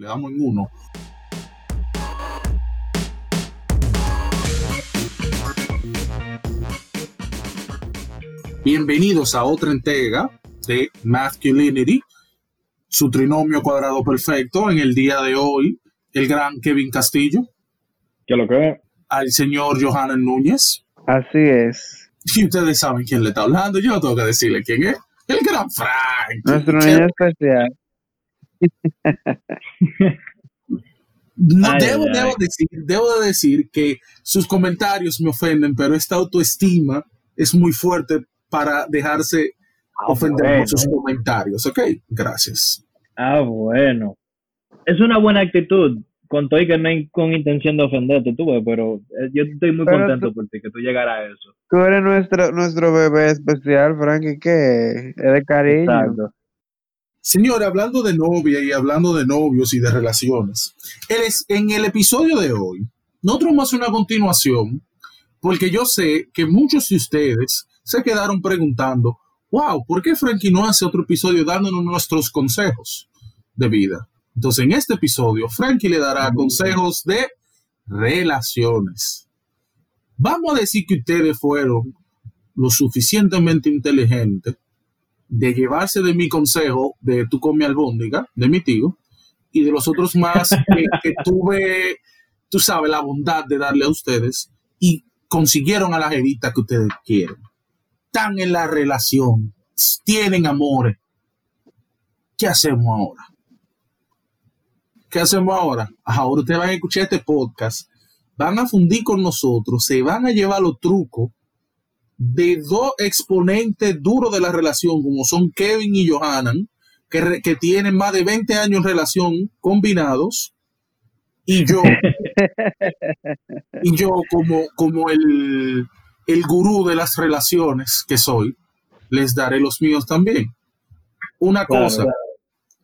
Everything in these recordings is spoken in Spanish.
Le damos en uno. Bienvenidos a otra entrega de Masculinity, su trinomio cuadrado perfecto. En el día de hoy, el gran Kevin Castillo. ¿Qué lo que? Al señor Johanna Núñez. Así es. Y ustedes saben quién le está hablando. Yo no tengo que decirle quién es. El gran Frank. Nuestro niño especial. No, debo, Debo, decir, debo de decir que sus comentarios me ofenden, pero esta autoestima es muy fuerte para dejarse Ah, ofender bueno. por sus comentarios. Ok, gracias. Ah, bueno. Es una buena actitud. Con todo y que no hay con intención de ofenderte, tú, pero eh, yo estoy muy Pero contento tú- por ti, que tú llegaras a eso. Tú eres nuestro, nuestro bebé especial, Frankie, ¿qué? Es de cariño. Exacto. Señor, hablando de novia y hablando de novios y de relaciones, en el episodio de hoy, nosotros vamos a hacer una continuación, porque yo sé que muchos de ustedes se quedaron preguntando, wow, ¿por qué Frankie no hace otro episodio dándonos nuestros consejos de vida? Entonces, en este episodio, Frankie le dará consejos de relaciones. Vamos a decir que ustedes fueron lo suficientemente inteligentes de llevarse de mi consejo de tú come albóndiga, de mi tío, y de los otros más que, que tuve, tú sabes, la bondad de darle a ustedes y consiguieron a la jevita que ustedes quieren. Están en la relación, tienen amores. ¿Qué hacemos ahora? ¿Qué hacemos ahora? Ahora ustedes van a escuchar este podcast, van a fundir con nosotros, se van a llevar los trucos de dos exponentes duros de la relación, como son Kevin y Johanan, que, re- que tienen más de 20 años en relación combinados, y yo, y yo como, como el, el gurú de las relaciones que soy, les daré los míos también. Una Claro, cosa, claro.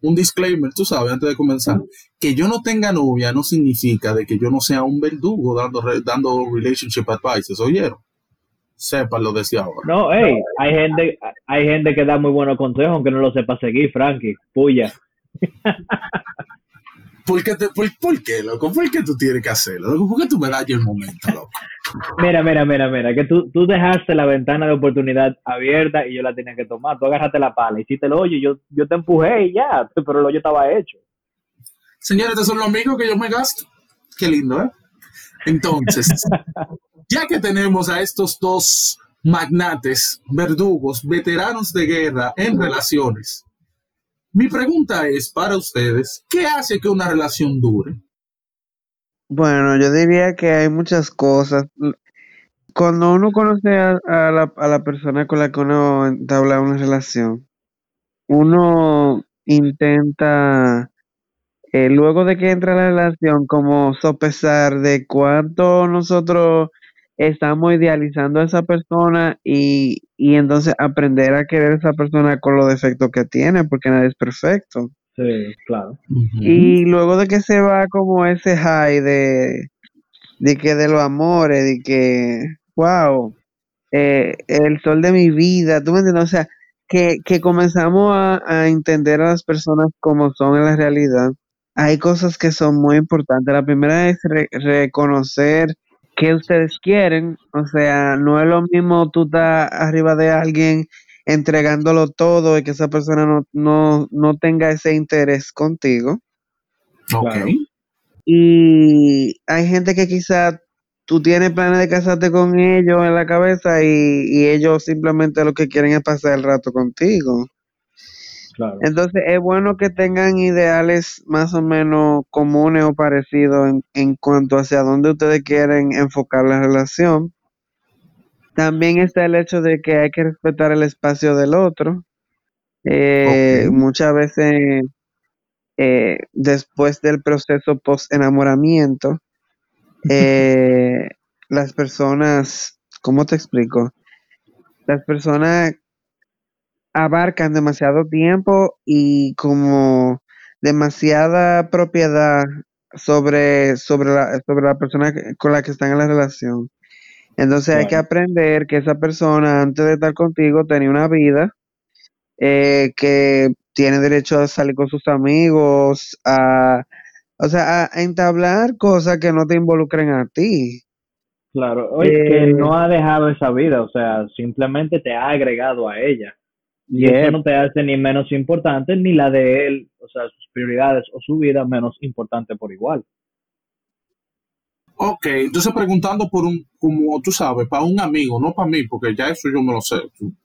un disclaimer, tú sabes, antes de comenzar, que yo no tenga novia no significa de que yo no sea un verdugo dando, re- dando relationship advices, ¿oyeron? Sépanlo desde ahora. No, hey, hay gente, hay gente que da muy buenos consejos, aunque no lo sepa seguir, Frankie. Puya. ¿Por qué, te- por, por qué, loco? ¿Por qué tú tienes que hacerlo? loco? ¿Por qué tú me das el momento, loco? Mira, mira, mira, mira, que tú, tú dejaste la ventana de oportunidad abierta y yo la tenía que tomar. Tú agarraste la pala, hiciste el hoyo, y yo, yo te empujé y ya, pero el hoyo estaba hecho. Señores, estos son los amigos que yo me gasto. Qué lindo, ¿eh? Entonces, ya que tenemos a estos dos magnates, verdugos, veteranos de guerra en relaciones, mi pregunta es para ustedes, ¿qué hace que una relación dure? Bueno, yo diría que hay muchas cosas. Cuando uno conoce a, la, a la persona con la que uno entabla una relación, uno intenta, eh, luego de que entra la relación, como sopesar de cuánto nosotros estamos idealizando a esa persona y, y entonces aprender a querer a esa persona con los defectos que tiene, porque nadie es perfecto. Sí, claro. Y luego de que se va como ese high de, de que de los amores, de que, wow, eh, el sol de mi vida, ¿tú me entiendes? O sea, que, que comenzamos a, a entender a las personas como son en la realidad. Hay cosas que son muy importantes. La primera es re- reconocer qué ustedes quieren. O sea, no es lo mismo tú estar arriba de alguien entregándolo todo y que esa persona no, no, no tenga ese interés contigo. Ok. Claro. Y hay gente que quizá tú tienes planes de casarte con ellos en la cabeza y, y ellos simplemente lo que quieren es pasar el rato contigo. Claro. Entonces es bueno que tengan ideales más o menos comunes o parecidos en, en cuanto hacia dónde ustedes quieren enfocar la relación. También está el hecho de que hay que respetar el espacio del otro. Eh. Muchas veces eh, después del proceso post enamoramiento, eh, las personas, ¿cómo te explico? Las personas abarcan demasiado tiempo y como demasiada propiedad sobre, sobre, la, sobre la persona con la que están en la relación. Entonces hay que aprender que esa persona antes de estar contigo tenía una vida, eh, que tiene derecho a salir con sus amigos, a, O sea, a, entablar cosas que no te involucren a ti. Claro, oye, que no ha dejado esa vida, o sea, simplemente te ha agregado a ella. Y eso no te hace ni menos importante ni la de él, o sea, sus prioridades o su vida menos importante por igual. Ok, entonces preguntando por un, como tú sabes, para un amigo, no para mí, porque ya eso yo me lo sé,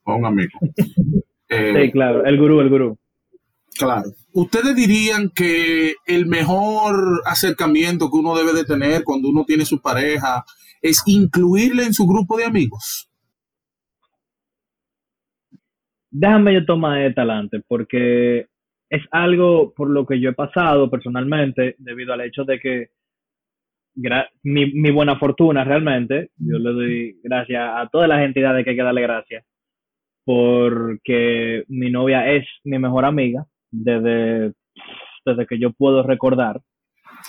para un amigo. sí, claro, el gurú, el gurú. Claro. ¿Ustedes dirían que el mejor acercamiento que uno debe de tener cuando uno tiene su pareja es incluirle en su grupo de amigos? Déjame yo tomar de talante, porque es algo por lo que yo he pasado personalmente, debido al hecho de que mi, mi, buena fortuna realmente, yo le doy gracias a todas las entidades que hay que darle gracias, porque mi novia es mi mejor amiga desde, desde que yo puedo recordar,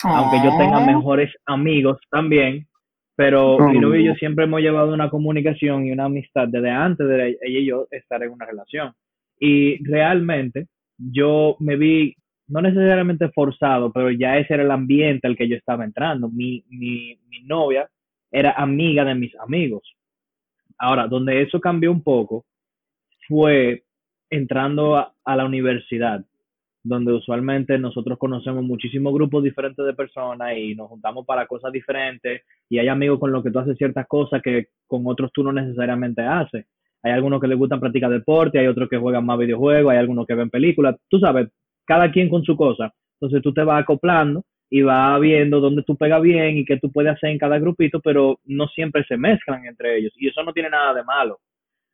aunque yo tenga ah. mejores amigos también, pero mi novia y yo siempre hemos llevado una comunicación y una amistad desde antes de ella y yo estar en una relación. Y realmente yo me vi no necesariamente forzado, pero ya ese era el ambiente al que yo estaba entrando. Mi, mi, mi novia era amiga de mis amigos. Ahora, donde eso cambió un poco fue entrando a, la universidad, donde usualmente nosotros conocemos muchísimos grupos diferentes de personas y nos juntamos para cosas diferentes y hay amigos con los que tú haces ciertas cosas que con otros tú no necesariamente haces. Hay algunos que les gustan practicar deporte, hay otros que juegan más videojuegos, hay algunos que ven películas. Tú sabes, cada quien con su cosa. Entonces tú te vas acoplando y vas viendo dónde tú pegas bien y qué tú puedes hacer en cada grupito, pero no siempre se mezclan entre ellos y eso no tiene nada de malo.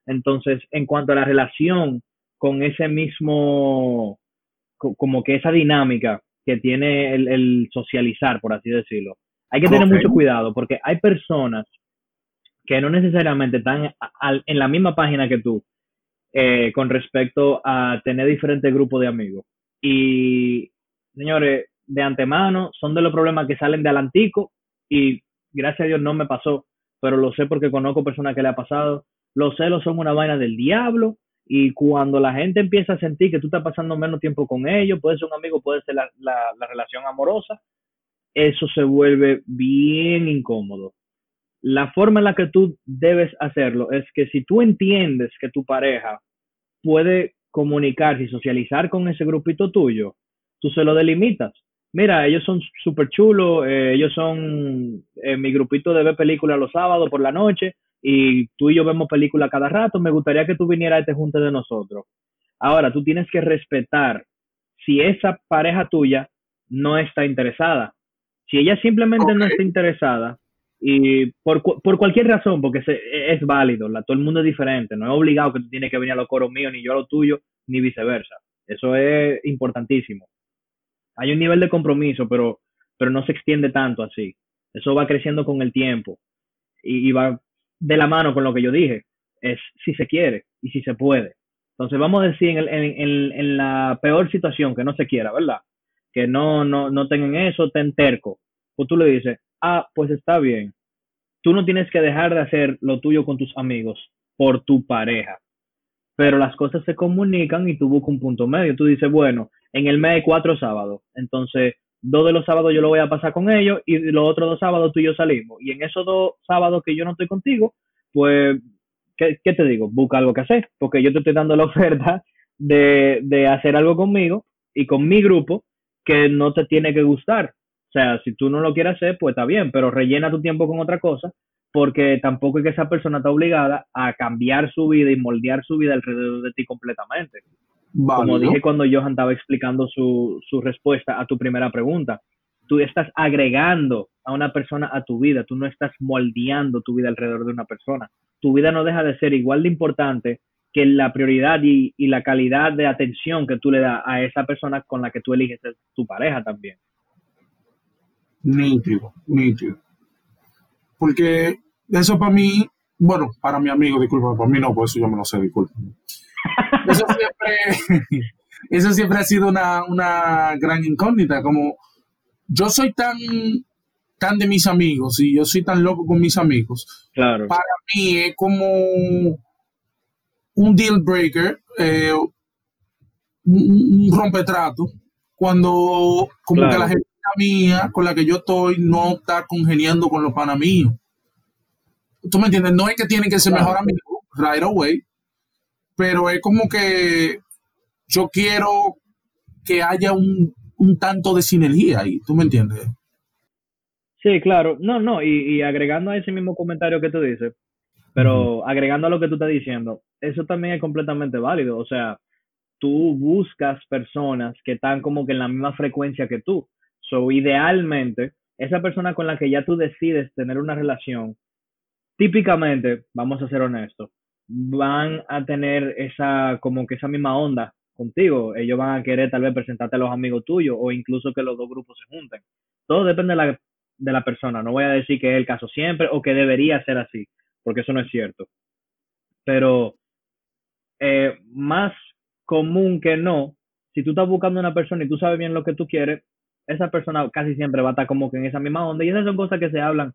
Entonces, en cuanto a la relación con ese mismo, como que esa dinámica que tiene el, socializar, por así decirlo, hay que tener mucho cuidado porque hay personas que no necesariamente están en la misma página que tú eh, con respecto a tener diferentes grupos de amigos. Y, señores, de antemano, son de los problemas que salen de alantico y gracias a Dios no me pasó, pero lo sé porque conozco personas que le ha pasado. Los celos son una vaina del diablo y cuando la gente empieza a sentir que tú estás pasando menos tiempo con ellos, puede ser un amigo, puede ser la, la relación amorosa, eso se vuelve bien incómodo. La forma en la que tú debes hacerlo es que si tú entiendes que tu pareja puede comunicarse y socializar con ese grupito tuyo, tú se lo delimitas. Mira, ellos son súper chulos, eh, ellos son eh, mi grupito de ver películas los sábados por la noche y tú y yo vemos películas cada rato, me gustaría que tú vinieras a este junte de nosotros. Ahora, tú tienes que respetar si esa pareja tuya no está interesada. Si ella simplemente no está interesada, y por, por cualquier razón, porque es, válido, la, todo el mundo es diferente, no es obligado que tú tienes que venir a los coros míos, ni yo a los tuyos, ni viceversa. Eso es importantísimo. Hay un nivel de compromiso, pero, pero no se extiende tanto así. Eso va creciendo con el tiempo y, va de la mano con lo que yo dije. Es si se quiere y si se puede. Entonces vamos a decir en, en, en, la peor situación que no se quiera, ¿verdad? Que no, no, no tengan eso, ten terco. Pues tú le dices, ah, pues está bien. Tú no tienes que dejar de hacer lo tuyo con tus amigos por tu pareja. Pero las cosas se comunican y tú buscas un punto medio. Tú dices, bueno, en el mes hay cuatro sábados. Entonces, dos de los sábados yo lo voy a pasar con ellos y los otros dos sábados tú y yo salimos. Y en esos dos sábados que yo no estoy contigo, pues, ¿qué, te digo? Busca algo que hacer. Porque yo te estoy dando la oferta de, de hacer algo conmigo y con mi grupo que no te tiene que gustar. O sea, si tú no lo quieres hacer, pues está bien, pero rellena tu tiempo con otra cosa, porque tampoco es que esa persona está obligada a cambiar su vida y moldear su vida alrededor de ti completamente. Como dije cuando Johan estaba explicando su, su respuesta a tu primera pregunta, tú estás agregando a una persona a tu vida, tú no estás moldeando tu vida alrededor de una persona. Tu vida no deja de ser igual de importante que la prioridad y, y la calidad de atención que tú le das a esa persona con la que tú eliges tu pareja también nítido, nítido. Porque eso para mí, bueno, para mi amigo, disculpa, para mí no, por eso yo me lo sé, disculpa. Eso siempre, eso siempre ha sido una, una gran incógnita, como yo soy tan, tan de mis amigos y yo soy tan loco con mis amigos. Claro. Para mí es como un deal breaker, eh, un, rompetrato, cuando como que la gente mía con la que yo estoy no está congeniando con los panas míos. ¿Tú me entiendes? No es que tienen que ser mejor amigo right away, pero es como que yo quiero que haya un, un tanto de sinergia ahí, ¿tú me entiendes? Sí, claro. No, no, y, y agregando a ese mismo comentario que tú dices, pero agregando a lo que tú estás diciendo, eso también es completamente válido. O sea, tú buscas personas que están como que en la misma frecuencia que tú. So, idealmente, esa persona con la que ya tú decides tener una relación, típicamente, vamos a ser honestos, van a tener esa, como que esa misma onda contigo. Ellos van a querer tal vez presentarte a los amigos tuyos o incluso que los dos grupos se junten. Todo depende de la, de la persona. No voy a decir que es el caso siempre o que debería ser así, porque eso no es cierto. Pero eh, más común que no, si tú estás buscando una persona y tú sabes bien lo que tú quieres, esa persona casi siempre va a estar como que en esa misma onda. Y esas son cosas que se hablan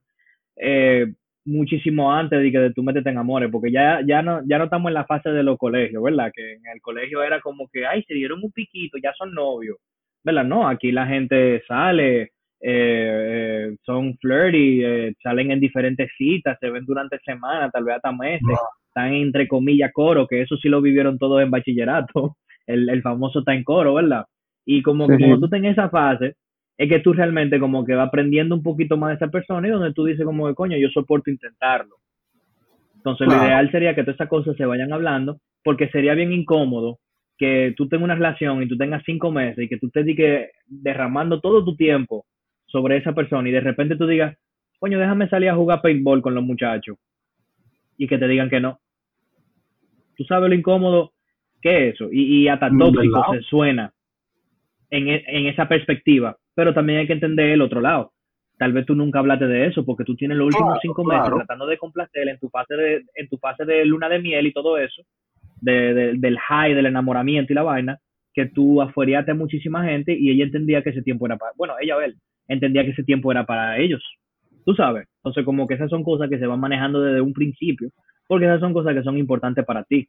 eh, muchísimo antes de que de tú meterte en amores, porque ya, ya, no, ya no estamos en la fase de los colegios, ¿verdad? Que en el colegio era como que, ay, se dieron un piquito, ya son novios, ¿verdad? No, aquí la gente sale, eh, eh, son flirty, eh, salen en diferentes citas, se ven durante semanas, tal vez hasta meses, están entre comillas coro, que eso sí lo vivieron todos en bachillerato, el, el famoso está en coro, ¿verdad? Y como, como tú estás en esa fase, es que tú realmente como que vas aprendiendo un poquito más de esa persona y donde tú dices como que coño, yo soporto intentarlo. Entonces lo ideal sería que todas esas cosas se vayan hablando porque sería bien incómodo que tú tengas una relación y tú tengas cinco meses y que tú te digas derramando todo tu tiempo sobre esa persona y de repente tú digas, coño, déjame salir a jugar paintball con los muchachos y que te digan que no. Tú sabes lo incómodo que es eso y, y hasta tóxico se suena en, e, en esa perspectiva pero también hay que entender el otro lado. Tal vez tú nunca hablaste de eso porque tú tienes los últimos cinco meses tratando de complacer en tu fase de, en tu fase de luna de miel y todo eso, de, del high, del enamoramiento y la vaina, que tú afueriaste a muchísima gente y ella entendía que ese tiempo era para, bueno, ella o él, entendía que ese tiempo era para ellos. Tú sabes. Entonces, como que esas son cosas que se van manejando desde un principio, porque esas son cosas que son importantes para ti.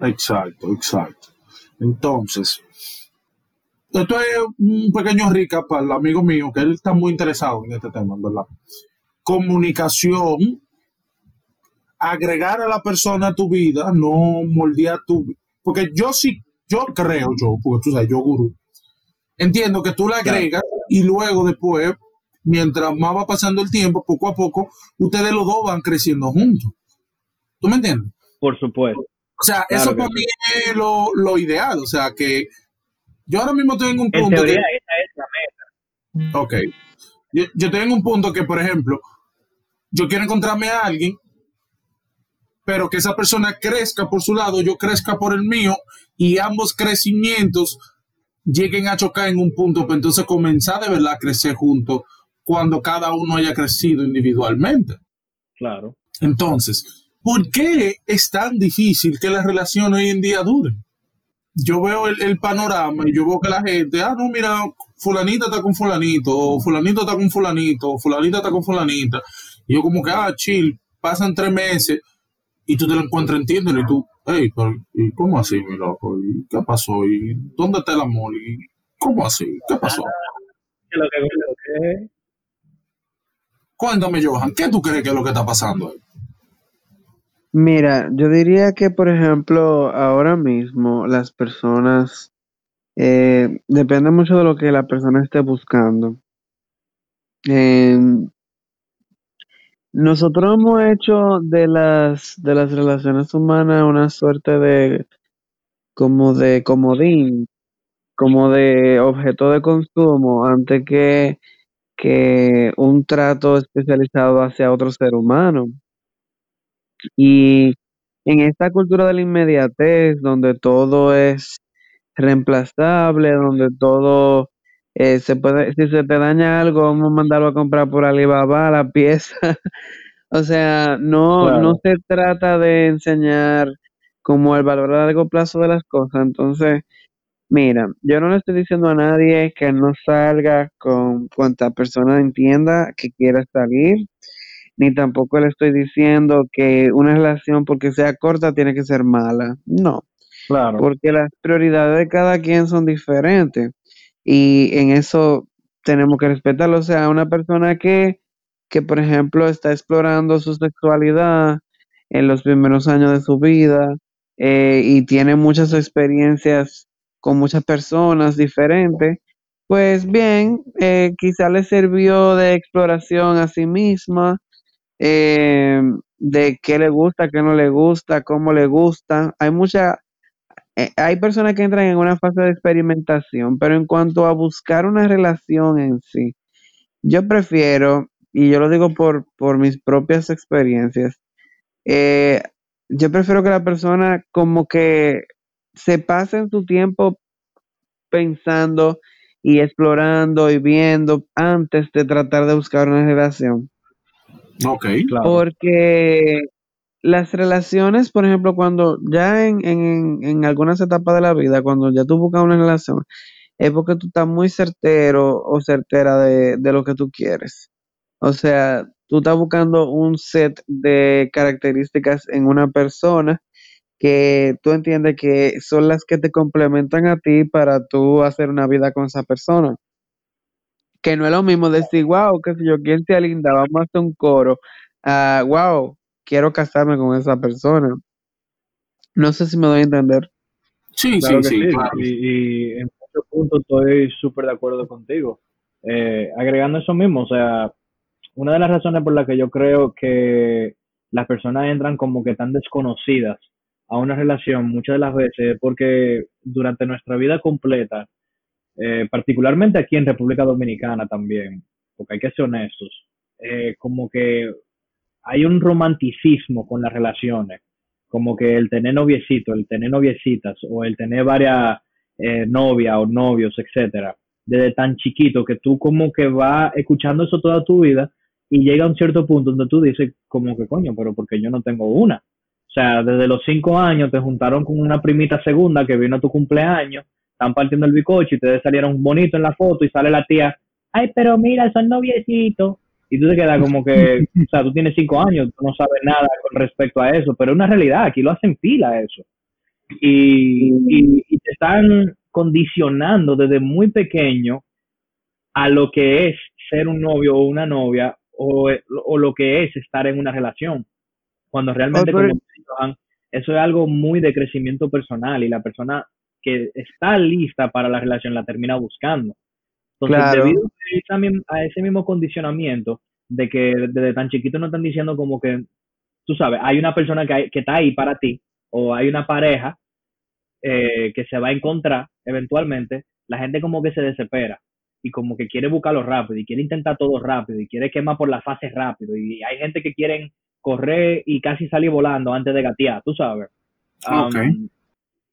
Exacto, exacto. Entonces, esto es un pequeño rica para el amigo mío, que él está muy interesado en este tema, ¿verdad? Comunicación, agregar a la persona a tu vida, no moldear tu Porque yo sí, yo creo, yo, porque tú sabes, yo gurú, entiendo que tú la agregas y luego después, mientras más va pasando el tiempo, poco a poco, ustedes los dos van creciendo juntos. ¿Tú me entiendes? Por supuesto. O sea, eso para mí es lo, lo ideal, o sea, que yo ahora mismo tengo un punto. esa es la meta. Ok. Yo, tengo un punto que, por ejemplo, yo quiero encontrarme a alguien, pero que esa persona crezca por su lado, yo crezca por el mío, y ambos crecimientos lleguen a chocar en un punto, para entonces comenzar de verdad a crecer juntos cuando cada uno haya crecido individualmente. Claro. Entonces, ¿por qué es tan difícil que las relaciones hoy en día duren? Yo veo el, panorama y yo veo que la gente, ah, no, mira, fulanita está con fulanito, o fulanito está con fulanito, o fulanita está con fulanita. Y yo como que, ah, chill, pasan tres meses y tú te lo encuentras entiéndelo y tú, hey, ¿y cómo así, mi loco? ¿Y qué pasó? ¿Y dónde está el amor? ¿Y cómo así? ¿Qué pasó? Cuéntame, Johan, ¿qué tú crees que es lo que está pasando ahí? Mira, yo diría que, por ejemplo, ahora mismo las personas, eh, depende mucho de lo que la persona esté buscando. Em, nosotros hemos hecho de las, de las relaciones humanas una suerte de, como de comodín, como de objeto de consumo, antes que, que un trato especializado hacia otro ser humano. Y en esta cultura de la inmediatez, donde todo es reemplazable, donde todo eh, se puede, si se te daña algo, vamos a mandarlo a comprar por Alibaba la pieza. o sea, no, no se trata de enseñar como el valor a largo plazo de las cosas. Entonces, mira, yo no le estoy diciendo a nadie que no salga con cuanta persona entienda que quiera salir ni tampoco le estoy diciendo que una relación porque sea corta tiene que ser mala. No. Claro. Porque las prioridades de cada quien son diferentes. y en eso tenemos que respetarlo. O sea, una persona que, que, por ejemplo, está explorando su sexualidad en los primeros años de su vida eh, y tiene muchas experiencias con muchas personas diferentes, pues bien, eh, quizá le sirvió de exploración a sí misma, eh, de qué le gusta, qué no le gusta, cómo le gusta. Hay mucha, eh, hay personas que entran en una fase de experimentación, pero en cuanto a buscar una relación en sí, yo prefiero, y yo lo digo por, por mis propias experiencias, eh, yo prefiero que la persona como que se pase en su tiempo pensando y explorando y viendo antes de tratar de buscar una relación. Ok. Claro. Porque las relaciones, por ejemplo, cuando ya en, en, en algunas etapas de la vida, cuando ya tú buscas una relación, es porque tú estás muy certero o certera de, de lo que tú quieres. O sea, tú estás buscando un set de características en una persona que tú entiendes que son las que te complementan a ti para tú hacer una vida con esa persona. Que no es lo mismo decir, wow, qué sé yo, quién sea linda, vamos a hacer un coro. Ah, wow, quiero casarme con esa persona. No sé si me doy a entender. Sí, Claro sí, que sí, sí, claro. y, y en muchos puntos estoy súper de acuerdo contigo. Eh, agregando eso mismo, o sea, una de las razones por las que yo creo que las personas entran como que tan desconocidas a una relación muchas de las veces es porque durante nuestra vida completa, eh, particularmente aquí en República Dominicana también, porque hay que ser honestos, eh, como que hay un romanticismo con las relaciones, como que el tener noviecito, el tener noviecitas o el tener varias eh, novias o novios, etcétera, desde tan chiquito que tú como que vas escuchando eso toda tu vida y llega a un cierto punto donde tú dices como que coño, pero porque yo no tengo una. O sea, desde los cinco años te juntaron con una primita segunda que vino a tu cumpleaños, están partiendo el bicocho y te salieron bonito en la foto y sale la tía, ay, pero mira, son noviecitos. Y tú te quedas como que, o sea, tú tienes cinco años, tú no sabes nada con respecto a eso, pero es una realidad, aquí lo hacen pila eso. Y, y, y te están condicionando desde muy pequeño a lo que es ser un novio o una novia o, o lo que es estar en una relación. Cuando realmente, Oh, como eso es algo muy de crecimiento personal y la persona que está lista para la relación la termina buscando. Entonces, Claro. debido a ese mismo condicionamiento de que desde tan chiquito no están diciendo como que, tú sabes, hay una persona que, hay- que está ahí para ti o hay una pareja eh, que se va a encontrar eventualmente, la gente como que se desespera y como que quiere buscarlo rápido y quiere intentar todo rápido y quiere quemar por la fase rápido y hay gente que quieren correr y casi salir volando antes de gatear, tú sabes. Um,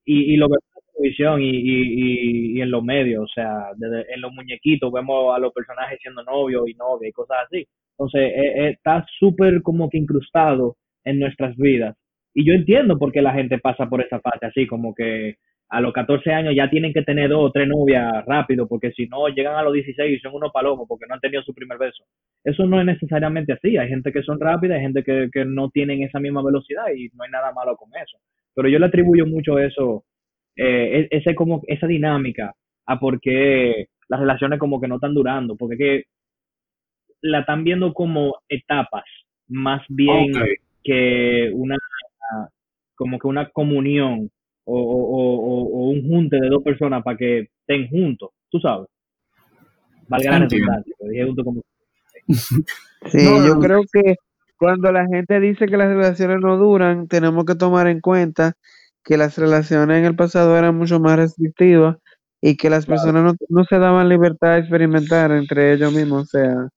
y, y lo la televisión y, y, y, en los medios, o sea, en los muñequitos vemos a los personajes siendo novios y novias y cosas así. Entonces, eh, eh, está súper como que incrustado en nuestras vidas. Y yo entiendo por qué la gente pasa por esa fase así, como que a los 14 años ya tienen que tener dos o tres novias rápido, porque si no llegan a los 16 y son unos palomos porque no han tenido su primer beso. Eso no es necesariamente así. Hay gente que son rápidas, hay gente que, que no tienen esa misma velocidad y no hay nada malo con eso. Pero yo le atribuyo mucho eso, eh, ese como, esa dinámica a por qué las relaciones como que no están durando, porque que la están viendo como etapas, más bien que una como que una comunión o, o, o, o un junte de dos personas para que estén juntos, tú sabes. Valga la redundancia, como Sí, No, yo no. creo que cuando la gente dice que las relaciones no duran, tenemos que tomar en cuenta que las relaciones en el pasado eran mucho más restrictivas y que las Claro. personas no, no se daban libertad de experimentar entre ellos mismos. O sea,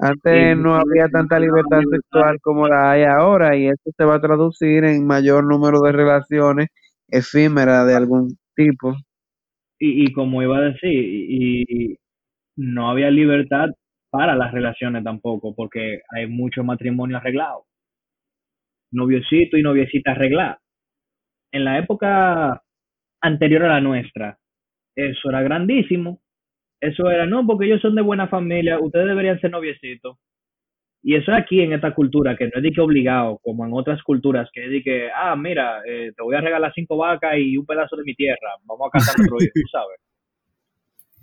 antes no había tanta libertad sexual como la hay ahora y eso se va a traducir en mayor número de relaciones efímeras de algún tipo. y, y como iba a decir, y, y no había libertad para las relaciones tampoco, porque hay mucho matrimonio arreglado. Noviocito y noviecita arreglada. En la época anterior a la nuestra, eso era grandísimo. Eso era, no, porque ellos son de buena familia, ustedes deberían ser noviecitos. Y eso es aquí en esta cultura, que no es de que obligado, como en otras culturas, que es de que, ah, mira, eh, te voy a regalar cinco vacas y un pedazo de mi tierra, vamos a casar nuestro hijo, tú sabes.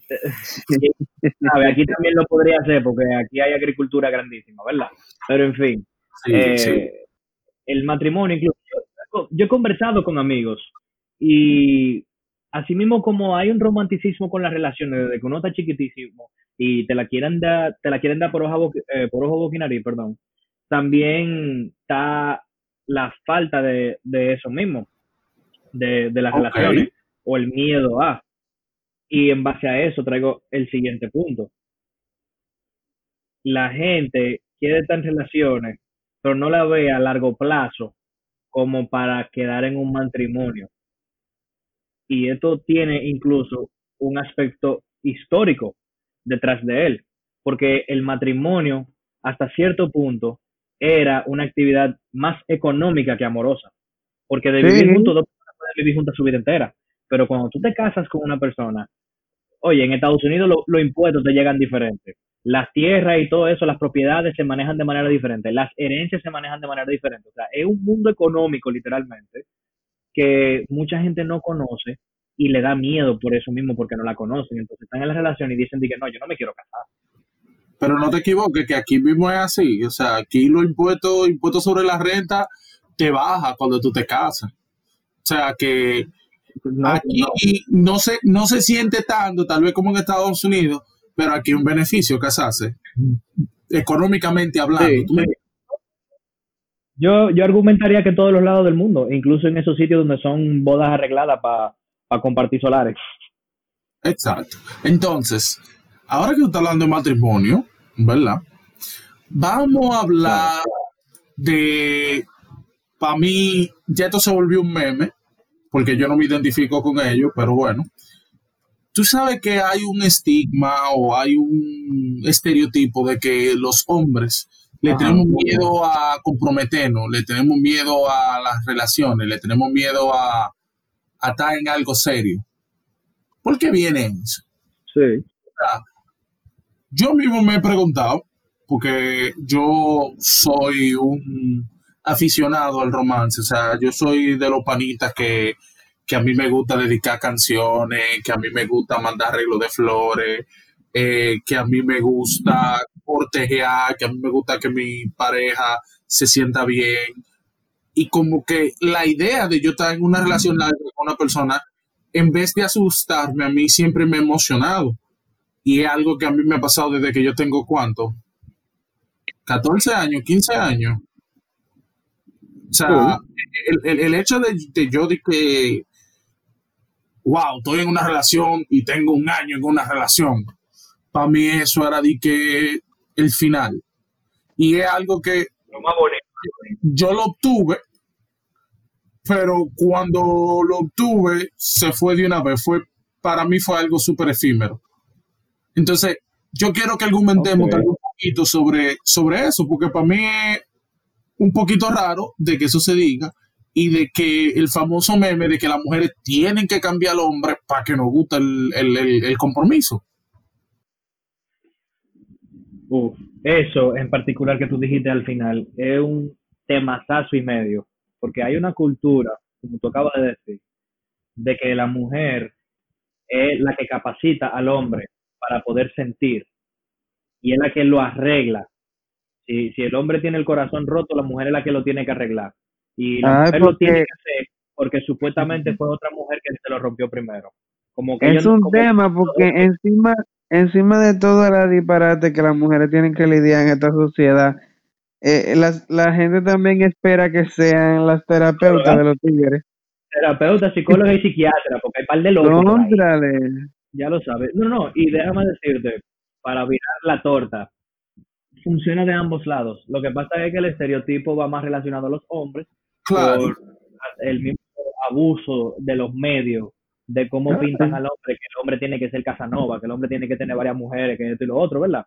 Aquí también lo podría hacer porque aquí hay agricultura grandísima, ¿verdad? Pero en fin, eh, el matrimonio, incluso yo, he conversado con amigos y así mismo como hay un romanticismo con las relaciones desde que uno está chiquitísimo y te la quieren dar, te la quieren dar por ojo, eh, por ojo perdón, también está la falta de, eso mismo, de, las relaciones o el miedo a. Y en base a eso traigo el siguiente punto. La gente quiere estar en relaciones, pero no la ve a largo plazo como para quedar en un matrimonio. Y esto tiene incluso un aspecto histórico detrás de él, porque el matrimonio, hasta cierto punto, era una actividad más económica que amorosa, porque de vivir juntos, dos personas pueden vivir juntas su vida entera, pero cuando tú te casas con una persona, Oye, en Estados Unidos los impuestos te llegan diferentes. Las tierras y todo eso, las propiedades se manejan de manera diferente. Las herencias se manejan de manera diferente. O sea, es un mundo económico, literalmente, que mucha gente no conoce y le da miedo por eso mismo, porque no la conocen. Entonces están en la relación y dicen que no, yo no me quiero casar. Pero no te equivoques, que aquí mismo es así. O sea, aquí los impuestos, impuestos sobre la renta te baja cuando tú te casas. O sea, que aquí no. se, no se siente tanto, tal vez como en Estados Unidos, pero aquí un beneficio casarse, económicamente hablando. Yo, yo argumentaría que en todos los lados del mundo, incluso en esos sitios donde son bodas arregladas para compartir solares. Exacto. Entonces, ahora que tú estás hablando de matrimonio, ¿verdad? Vamos a hablar de, para mí, ya esto se volvió un meme, porque yo no me identifico con ellos, pero bueno. Tú sabes que hay un estigma o hay un estereotipo de que los hombres le tenemos miedo a comprometernos, le tenemos miedo a las relaciones, le tenemos miedo a, estar en algo serio. ¿Por qué viene eso? Sí. yo mismo me he preguntado, porque yo soy un aficionado al romance, o sea, yo soy de los panitas que, a mí me gusta dedicar canciones, que a mí me gusta mandar arreglos de flores, eh, que a mí me gusta cortejear, que a mí me gusta que mi pareja se sienta bien. Y como que la idea de yo estar en una relación con una persona, en vez de asustarme, a mí siempre me ha emocionado. Y es algo que a mí me ha pasado desde que yo tengo cuánto? 14 años, 15 años. O sea, el, hecho de, yo de que, wow, estoy en una relación y tengo un año en una relación, para mí eso era de que el final. Y es algo que yo lo obtuve, pero cuando lo obtuve se fue de una vez. Fue, para mí fue algo súper efímero. Entonces, yo quiero que argumentemos un poquito sobre, sobre eso, porque para mí es un poquito raro de que eso se diga y de que el famoso meme de que las mujeres tienen que cambiar al hombre para que nos guste el, compromiso. eso en particular que tú dijiste al final es un temazazo y medio, porque hay una cultura, como tú acabas de decir, de que la mujer es la que capacita al hombre para poder sentir y es la que lo arregla si, si el hombre tiene el corazón roto, la mujer es la que lo tiene que arreglar. Y la mujer lo tiene que hacer porque supuestamente fue otra mujer que se lo rompió primero. Como que es un tema porque encima encima de todo el disparate que las mujeres tienen que lidiar en esta sociedad, eh, la, gente también espera que sean las terapeutas de los tigres. Terapeutas, psicólogas y psiquiatras, porque hay par de locos. Ya lo sabes. No, no, y déjame decirte, para virar la torta, funciona de ambos lados. Lo que pasa es que el estereotipo va más relacionado a los hombres por el mismo abuso de los medios, de cómo pintan al hombre, que el hombre tiene que ser Casanova, que el hombre tiene que tener varias mujeres, que esto y lo otro, ¿verdad?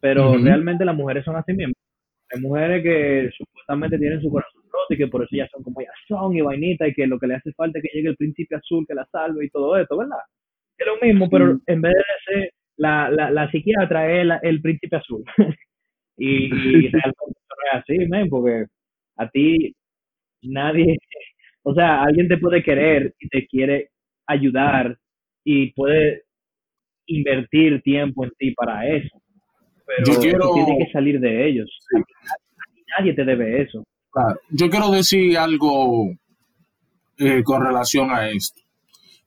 Pero realmente las mujeres son así mismo. Hay mujeres que supuestamente tienen su corazón roto y que por eso ya son como ya son y vainita y que lo que le hace falta es que llegue el príncipe azul que la salve y todo esto, ¿verdad? Es lo mismo, pero en vez de ser la, la, la psiquiatra es el príncipe azul. Y, realmente no es así, man, porque a ti nadie, o sea, alguien te puede querer y te quiere ayudar y puede invertir tiempo en ti para eso. Pero Yo quiero- tú tienes que salir de ellos. Sí. Nadie te debe eso. Claro. Yo quiero decir algo eh, con relación a esto.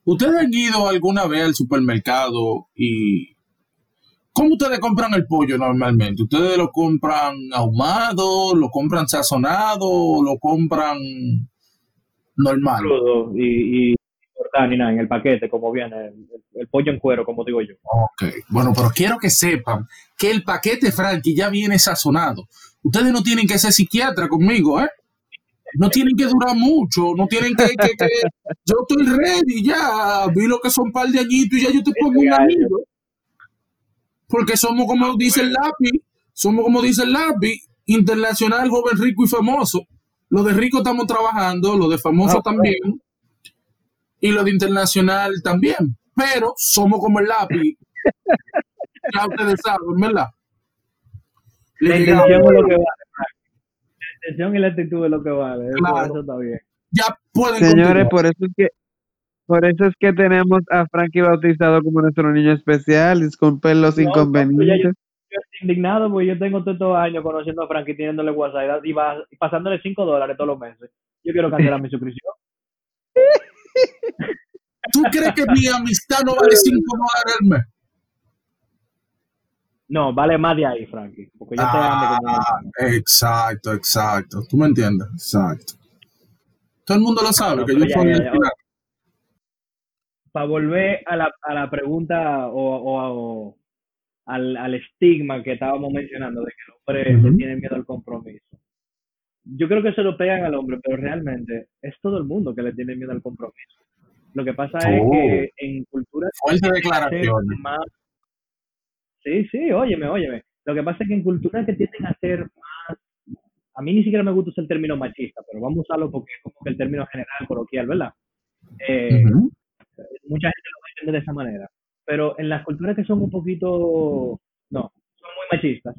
¿Ustedes han ido alguna vez al supermercado y cómo ustedes compran el pollo normalmente? ¿Ustedes lo compran ahumado, lo compran sazonado, o lo compran normal? Crudo y, y cortar ni nada en el paquete, como viene, el, el pollo en cuero, como digo yo. Ok, bueno, pero quiero que sepan que el paquete Frankie ya viene sazonado. Ustedes no tienen que ser psiquiatra conmigo, ¿eh? No tienen que durar mucho, no tienen que, que- que- yo estoy ready ya, vi lo que son un par de añitos y ya yo te pongo un años. anillo. Porque somos como dice el lápiz, somos como dice el lápiz, internacional, joven, rico y famoso. Lo de rico estamos trabajando, lo de famoso Ah, también, y lo de internacional también. Pero somos como el lápiz. ya ustedes saben, ¿verdad? La intención es lo que vale. La intención y la actitud es lo que vale. Eso, Claro. eso está bien. ya pueden Señores, continuar. por eso es que por eso es que tenemos a Frankie bautizado como nuestro niño especial. Disculpen los No, no, inconvenientes. Yo estoy indignado porque yo tengo todos estos años conociendo a Frankie, teniéndole WhatsApp y, va, y pasándole 5 dólares todos los meses. Yo quiero cancelar mi suscripción. ¿Tú crees que mi amistad no vale 5 dólares al mes? No, vale más de ahí, Frankie. Porque yo te amo como Ah, exacto, exacto. ¿Tú me entiendes? Exacto. Todo el mundo lo sabe, No, que yo soy ya. Para volver a la, a la pregunta o, o- o al, al estigma que estábamos mencionando de que el hombre Ujú. le tiene miedo al compromiso. Yo creo que se lo pegan al hombre, pero realmente es todo el mundo que le tiene miedo al compromiso. Lo que pasa es Oh. que en culturas Fuerte declaraciones. más. Sí, sí, óyeme, óyeme. Lo que pasa es que en culturas que tienden a ser más. A mí ni siquiera me gusta usar el término machista, pero vamos a usarlo porque es como que el término general, coloquial, ¿verdad? Eh, Ujú. Mucha gente lo va entender de esa manera. Pero en las culturas que son un poquito. No, son muy machistas,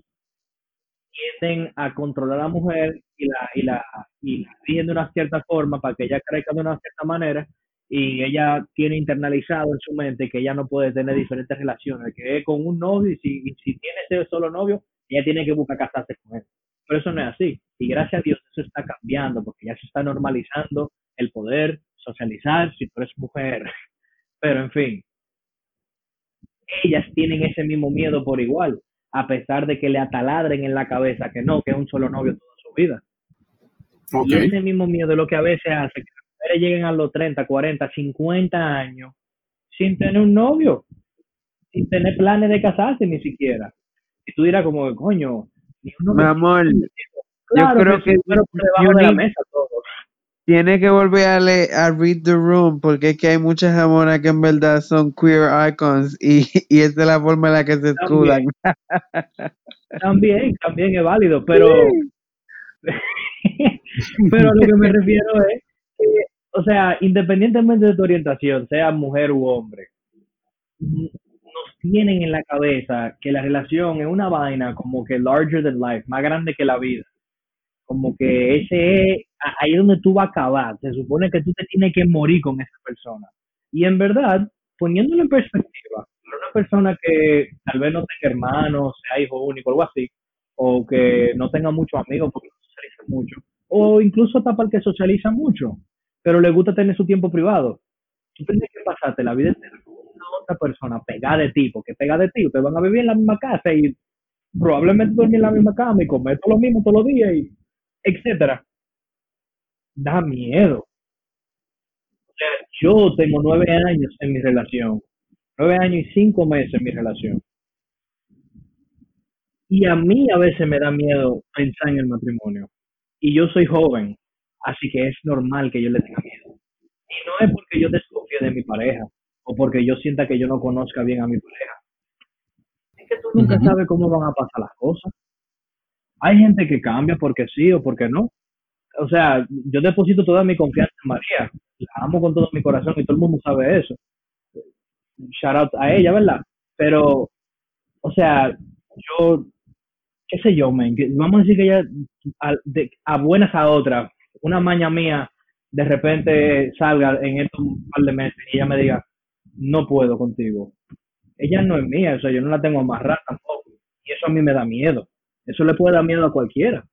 tienden a controlar a la mujer y la, y la, y la rigen de una cierta forma para que ella crezca de una cierta manera y ella tiene internalizado en su mente que ella no puede tener diferentes relaciones, que es con un novio y si, si tiene ese solo novio, ella tiene que buscar casarse con él. Pero eso no es así. Y gracias a Dios eso está cambiando porque ya se está normalizando el poder socializar si tú eres mujer. Pero en fin, ellas tienen ese mismo miedo por igual, a pesar de que le ataladren en la cabeza que no, que es un solo novio toda su vida. Y ese mismo miedo es lo que a veces hace que las mujeres lleguen a los 30, 40, 50 años sin tener un novio, sin tener planes de casarse ni siquiera. Y tú dirás como, coño, ni Mi amor, Claro creo que debajo you de la mesa todo. Tiene que volver a, read the room porque es que hay muchas jamonas que en verdad son queer icons y, y esa es la forma en la que se escudan. También, también es válido, pero pero lo que me refiero es que, o sea, independientemente de tu orientación, sea mujer u hombre, nos tienen en la cabeza que la relación es una vaina como que larger than life, más grande que la vida. Como que ese es ahí es donde tú vas a acabar. Se supone que tú te tienes que morir con esa persona. Y en verdad, poniéndolo en perspectiva, una persona que tal vez no tenga hermanos, sea hijo único, algo así, o que no tenga muchos amigos porque no socializa mucho, o incluso hasta para el que socializa mucho, pero le gusta tener su tiempo privado. Tú tienes que pasarte la vida entera con una otra persona pegada de ti, porque pegada de ti, ustedes van a vivir en la misma casa y probablemente dormir en la misma cama y comer todo lo mismo todos los días, y etcétera. Da miedo. O sea, yo tengo nueve años en mi relación, nueve años y cinco meses en mi relación. Y a mí a veces me da miedo pensar en el matrimonio. Y yo soy joven, así que es normal que yo le tenga miedo. Y no es porque yo desconfíe de mi pareja o porque yo sienta que yo no conozca bien a mi pareja. Es que tú nunca sabes cómo van a pasar las cosas. Hay gente que cambia porque sí o porque no. O sea, yo deposito toda mi confianza en María. La amo con todo mi corazón y todo el mundo sabe eso. Shout out a ella, ¿verdad? Pero, o sea, yo, qué sé yo, man, vamos a decir que ella, a, a buenas a otras, una maña mía, de repente salga en estos par de meses y ella me diga, no puedo contigo. ella no es mía, o sea, yo no la tengo amarrada tampoco. Y eso a mí me da miedo. Eso le puede dar miedo a cualquiera.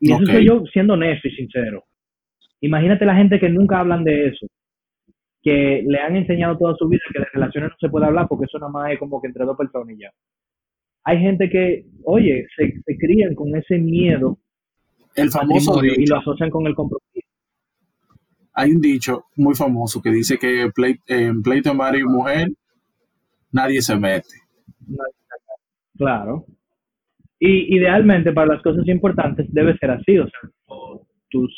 Y eso soy yo siendo honesto y sincero. Imagínate la gente que nunca hablan de eso, que le han enseñado toda su vida que de relaciones no se puede hablar porque eso nada más es como que entre dos personas y ya. Hay gente que, oye, se, se crían con ese miedo. El famoso y lo asocian con el compromiso. Hay un dicho muy famoso que dice que en pleito de marido y mujer nadie se mete. Claro. Y idealmente para las cosas importantes debe ser así, o sea, tus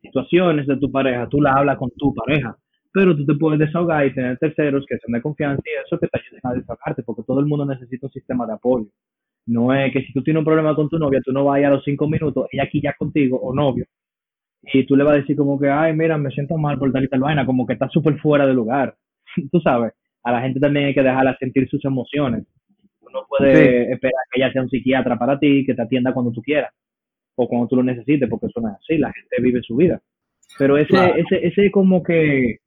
situaciones de tu pareja, tú la hablas con tu pareja, pero tú te puedes desahogar y tener terceros que sean de confianza y eso que te ayuden a desahogarte, porque todo el mundo necesita un sistema de apoyo. No es que si tú tienes un problema con tu novia, tú no vayas a los cinco minutos, ella aquí ya contigo o novio, y tú le vas a decir como que, ay, mira, me siento mal por tal y tal vaina, como que está súper fuera de lugar. tú sabes, a la gente también hay que dejarla sentir sus emociones. Uno puede esperar que ella sea un psiquiatra para ti, que te atienda cuando tú quieras o cuando tú lo necesites, porque eso no es así, la gente vive su vida. Pero ese, ese, ese como que,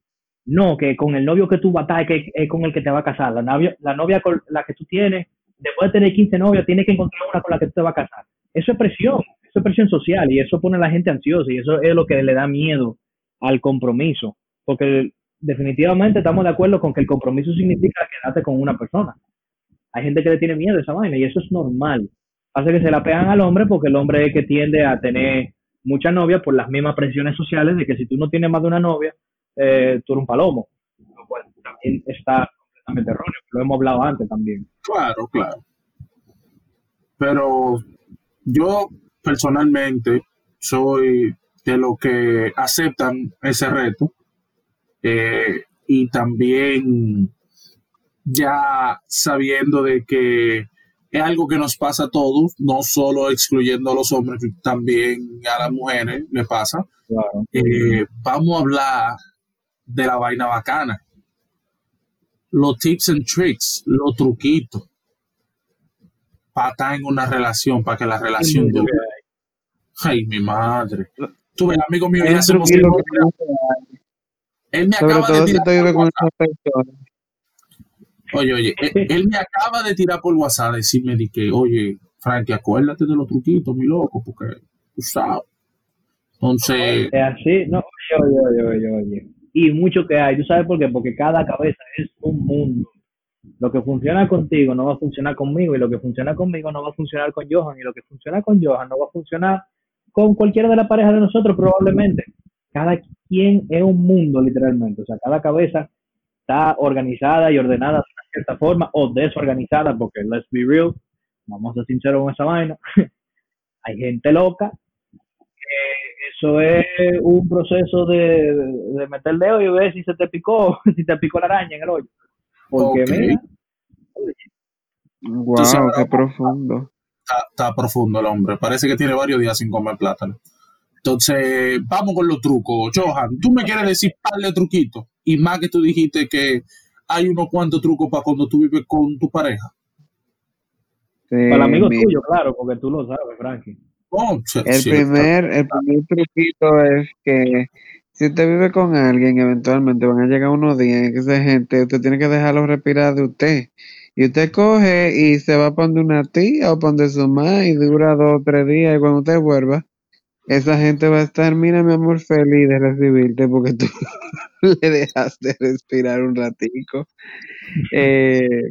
no, que con el novio que tú batallas que es con el que te va a casar. La novia, la novia con la que tú tienes, después de tener 15 novias, tienes que encontrar una con la que tú te vas a casar. Eso es presión, eso es presión social y eso pone a la gente ansiosa y eso es lo que le da miedo al compromiso. Porque definitivamente estamos de acuerdo con que el compromiso significa quedarte con una persona. Hay gente que le tiene miedo a esa vaina y eso es normal. Hace que se la pegan al hombre porque el hombre es que tiende a tener muchas novias por las mismas presiones sociales de que si tú no tienes más de una novia, eh, tú eres un palomo. Lo cual también está completamente erróneo. Lo hemos hablado antes también. Claro, claro. Pero yo personalmente soy de los que aceptan ese reto eh, y también ya sabiendo de que es algo que nos pasa a todos, no solo excluyendo a los hombres, también a las mujeres le pasa. Eh, vamos a hablar de la vaina bacana. Los tips and tricks, los truquitos para estar en una relación, para que la relación dure. Ay, mi madre. Tú ves, amigo mío, ya se Él me acaba de tirar Oye, oye, él, me acaba de tirar por WhatsApp decirme de que, oye, Frankie, acuérdate de los truquitos, mi loco, porque tú sabes. Entonces. Es así, no, oye, oye, oye, oye. Y mucho que hay, ¿tú sabes por qué? Porque cada cabeza es un mundo. Lo que funciona contigo no va a funcionar conmigo, y lo que funciona conmigo no va a funcionar con Johan, y lo que funciona con Johan no va a funcionar con cualquiera de las parejas de nosotros, probablemente. Cada quien es un mundo, literalmente. O sea, cada cabeza está organizada y ordenada cierta forma o desorganizada, porque let's be real, vamos a ser sinceros con esa vaina. Hay gente loca. eso es un proceso de, de, meter el dedo y ver si se te picó, si te picó la araña en el hoyo. Porque mira. Wow, qué profundo. Está, profundo el hombre. Parece que tiene varios días sin comer plátano. Entonces, vamos con los trucos. Johan, ¿tú me quieres decir par de truquitos? Y más que tú dijiste que hay unos cuantos trucos para cuando tú vives con tu pareja. para amigos tuyos, claro, porque tú lo sabes, Frankie. Oh, el, primer, el primer truquito es que si usted vive con alguien, eventualmente van a llegar unos días en que esa gente, usted tiene que dejarlo respirar de usted. Y usted coge y se va a poner una tía o poner su mamá y dura dos o tres días y cuando usted vuelva, esa gente va a estar, mira mi amor, feliz de recibirte porque tú le dejaste respirar un ratico. Eh,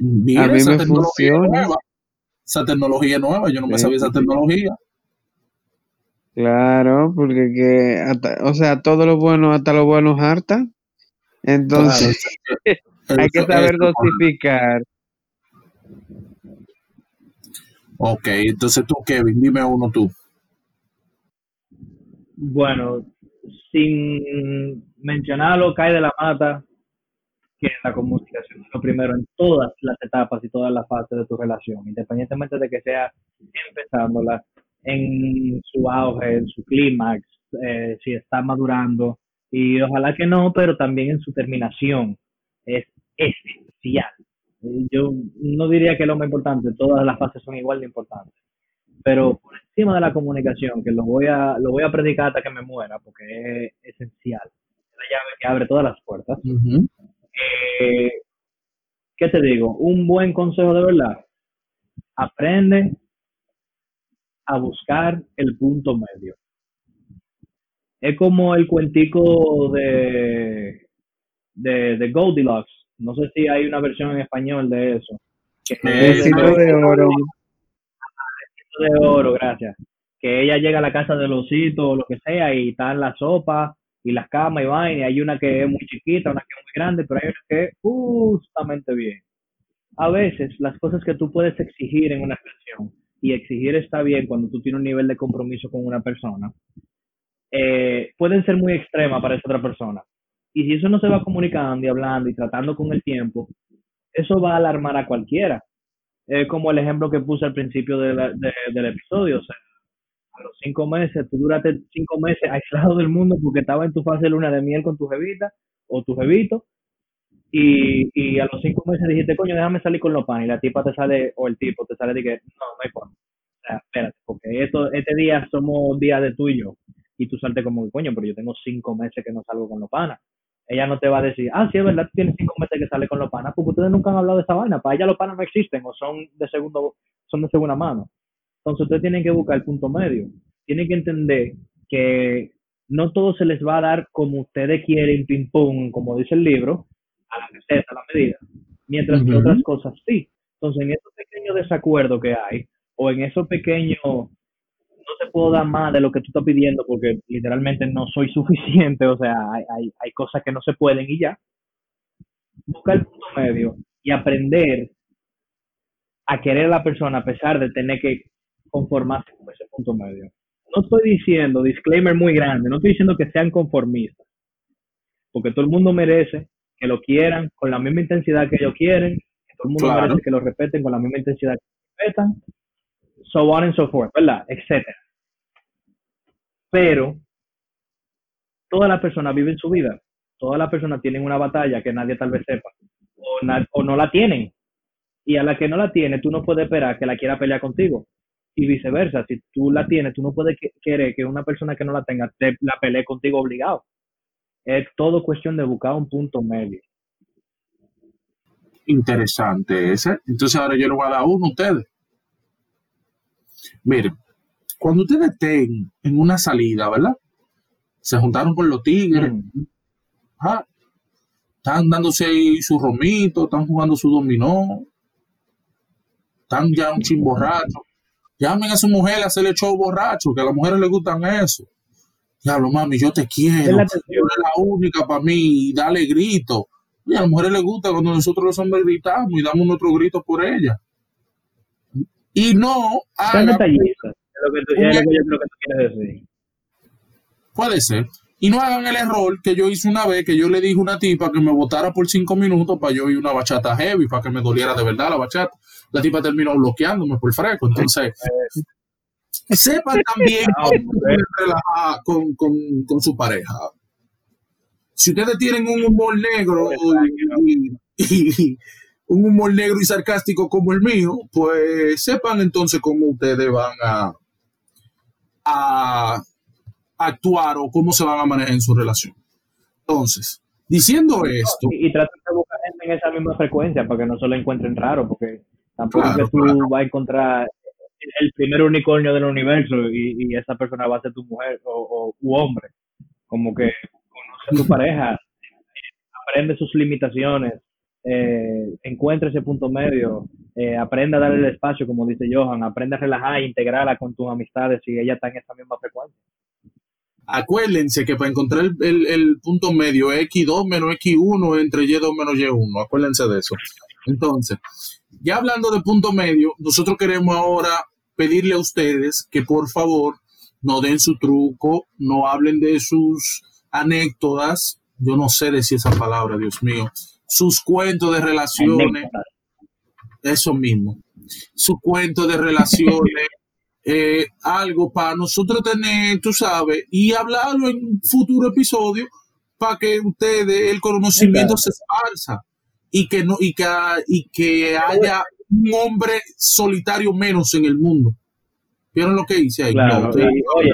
a mí me funciona. Esa tecnología nueva, yo no me sabía esa tecnología. Claro, porque que, o sea, todo lo bueno, hasta lo bueno harta. Entonces, hay que saber dosificar. Ok, entonces tú, Kevin, dime uno tú. Bueno, sin mencionar lo que hay de la mata, que la comunicación es lo primero en todas las etapas y todas las fases de tu relación, independientemente de que sea empezándola en su auge, en su clímax, eh, si está madurando, y ojalá que no, pero también en su terminación, es esencial. Yo no diría que es lo más importante, todas las fases son igual de importantes pero por encima de la comunicación, que lo voy a, lo voy a predicar hasta que me muera, porque es esencial. Es la llave que abre todas las puertas. Eh, ¿qué te digo? Un buen consejo de verdad. Aprende a buscar el punto medio. Es como el cuentico de, de, de Goldilocks. No sé si hay una versión en español de eso. El de oro. de oro, gracias. Que ella llega a la casa del osito o lo que sea y están las sopas y las camas y vaina. Hay una que es muy chiquita, una que es muy grande, pero hay una que es justamente bien. A veces las cosas que tú puedes exigir en una relación y exigir está bien cuando tú tienes un nivel de compromiso con una persona, eh, pueden ser muy extremas para esa otra persona. Y si eso no se va comunicando y hablando y tratando con el tiempo, eso va a alarmar a cualquiera. Como el ejemplo que puse al principio del episodio. O sea, a los cinco meses, tú duraste cinco meses aislado del mundo porque estaba en tu fase de luna de miel con tu jevita o tu jevito. Y, y a los cinco meses dijiste, coño, déjame salir con los panes. Y la tipa te sale, o el tipo te sale de que, no, no hay forma. O espérate, porque esto, este día somos días de tú y yo. Y tú salte como, coño, pero yo tengo cinco meses que no salgo con los panas ella no te va a decir, ah, sí, es verdad, tienes cinco meses que sale con los panas, porque ustedes nunca han hablado de esa vaina. Para ella los panas no existen o son de segundo, son de segunda mano. Entonces ustedes tienen que buscar el punto medio. Tienen que entender que no todo se les va a dar como ustedes quieren, ping pong, como dice el libro, a la receta, a la medida. Mientras que otras cosas sí. Entonces, en esos pequeños desacuerdos que hay, o en esos pequeños no te puedo dar más de lo que tú estás pidiendo porque literalmente no soy suficiente, o sea, hay, hay, hay cosas que no se pueden y ya. Buscar el punto medio y aprender a querer a la persona a pesar de tener que conformarse con ese punto medio. No estoy diciendo, disclaimer muy grande, no estoy diciendo que sean conformistas, porque todo el mundo merece que lo quieran con la misma intensidad que ellos quieren, que todo el mundo merece que lo respeten con la misma intensidad que respetan, so on and so forth, ¿verdad? Etcétera. Pero todas las personas viven su vida. Todas las personas tienen una batalla que nadie tal vez sepa. O, no la tienen. Y a la que no la tiene, tú no puedes esperar que la quiera pelear contigo. Y viceversa, si tú la tienes, tú no puedes querer que una persona que no la tenga te la pelee contigo obligado. Es todo cuestión de buscar un punto medio. Interesante ese. Entonces ahora yo le voy a dar uno a ustedes. Miren, cuando ustedes estén en una salida, ¿verdad? Se juntaron con los tigres, están dándose ahí su romito, están jugando su dominó, están ya un chin borracho. Llamen a su mujer a hacerle show borracho, que a las mujeres les gustan eso. Diablo, mami, yo te quiero. Tú eres la única para mí. Dale grito. Y a las mujeres les gusta cuando nosotros los hombres gritamos y damos nuestro grito por ella. Y no hagan, Puede ser. Y no hagan el error que yo hice una vez, que yo le dije a una tipa que me votara por cinco minutos para yo ir una bachata heavy, para que me doliera de verdad la bachata. La tipa terminó bloqueándome por fresco. Entonces, sepan también ah, con, con, con, su pareja. Si ustedes tienen un humor negro y, un humor negro y sarcástico como el mío, pues sepan entonces cómo ustedes van a, a actuar o cómo se van a manejar en su relación. Entonces, diciendo esto... Y, y tratar de buscar gente en esa misma frecuencia para que no se lo encuentren raro, porque tampoco es que tú vas a encontrar el primer unicornio del universo y, esa persona va a ser tu mujer o, u hombre. Como que conoce a tu pareja, aprende sus limitaciones, eh, encuentra ese punto medio, eh, aprenda a darle el espacio, como dice Johan, aprende a relajar e integrarla con tus amistades si ella está en esa misma frecuencia. Acuérdense que para encontrar el, punto medio X2 menos X1 entre Y2 menos Y1, acuérdense de eso. Entonces, ya hablando de punto medio, nosotros queremos ahora pedirle a ustedes que por favor no den su truco, no hablen de sus anécdotas, yo no sé decir esa palabra, Dios mío, sus cuentos de relaciones, eso mismo, su cuento de relaciones, eh, algo para nosotros tener, tú sabes, y hablarlo en un futuro episodio para que ustedes, el conocimiento se esparza y que no y que, y que haya un hombre solitario menos en el mundo. ¿Vieron lo que hice ahí? Claro, oye,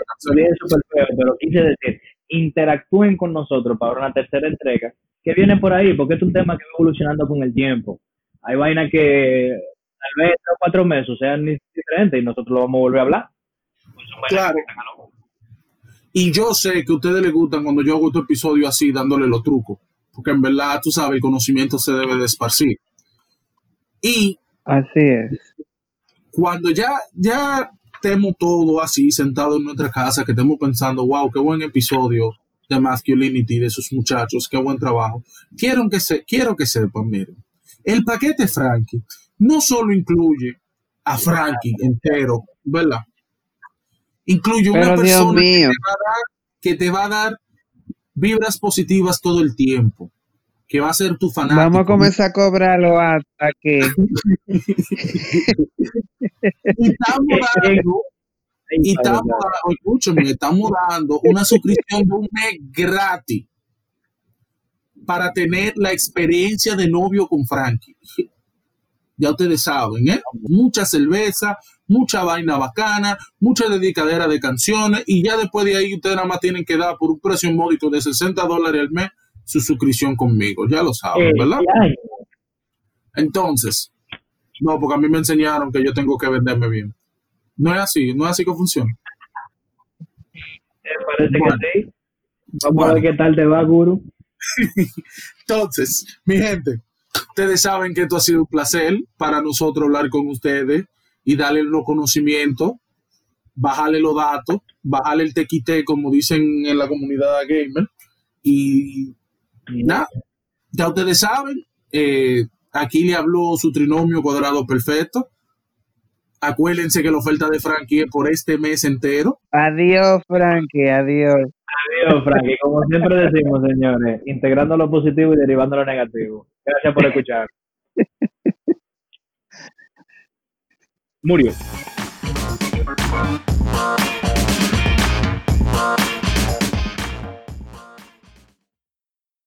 pero quise decir, interactúen con nosotros para una tercera entrega que viene por ahí, porque es un tema que va evolucionando con el tiempo. Hay vainas que tal vez tres o cuatro meses sean diferentes y nosotros lo vamos a volver a hablar. Claro. Y yo sé que a ustedes les gustan cuando yo hago este episodio así, dándole los trucos. Porque en verdad, tú sabes, el conocimiento se debe de esparcir. Y Así es. cuando ya, ya estemos todos así, sentados en nuestra casa, que estemos pensando, wow, qué buen episodio de Masculinity de esos muchachos, qué buen trabajo. Quiero que, se, quiero que sepan, miren, el paquete Frankie no solo incluye a Frankie entero, ¿verdad? Incluye una Pero persona que te, va a dar, que te va a dar vibras positivas todo el tiempo, que va a ser tu fanático. Vamos a comenzar a cobrarlo hasta que. Y estamos dando, y estamos dando, escúchame, estamos dando una suscripción de un mes gratis para tener la experiencia de novio con Frankie. Ya ustedes saben, ¿eh? Mucha cerveza, mucha vaina bacana, mucha dedicadera de canciones y ya después de ahí ustedes nada más tienen que dar por un precio módico de 60 dólares al mes su suscripción conmigo. Ya lo saben, Eh, ¿verdad? Entonces, no, porque a mí me enseñaron que yo tengo que venderme bien. No es así, no es así que funciona. me parece Bueno. que sí. Vamos Bueno. a ver qué tal te va, Guru. Entonces, mi gente, ustedes saben que esto ha sido un placer para nosotros hablar con ustedes y darle los conocimientos, bajarle los datos, bajarle el tequite, como dicen en la comunidad gamer. Y nada, ya ustedes saben, eh, aquí le habló su trinomio cuadrado perfecto. Acuérdense que la oferta de Frankie es por este mes entero. Adiós, Frankie, adiós. Adiós, Frankie. Como siempre decimos, señores, integrando lo positivo y derivando lo negativo. Gracias por escuchar. Murió.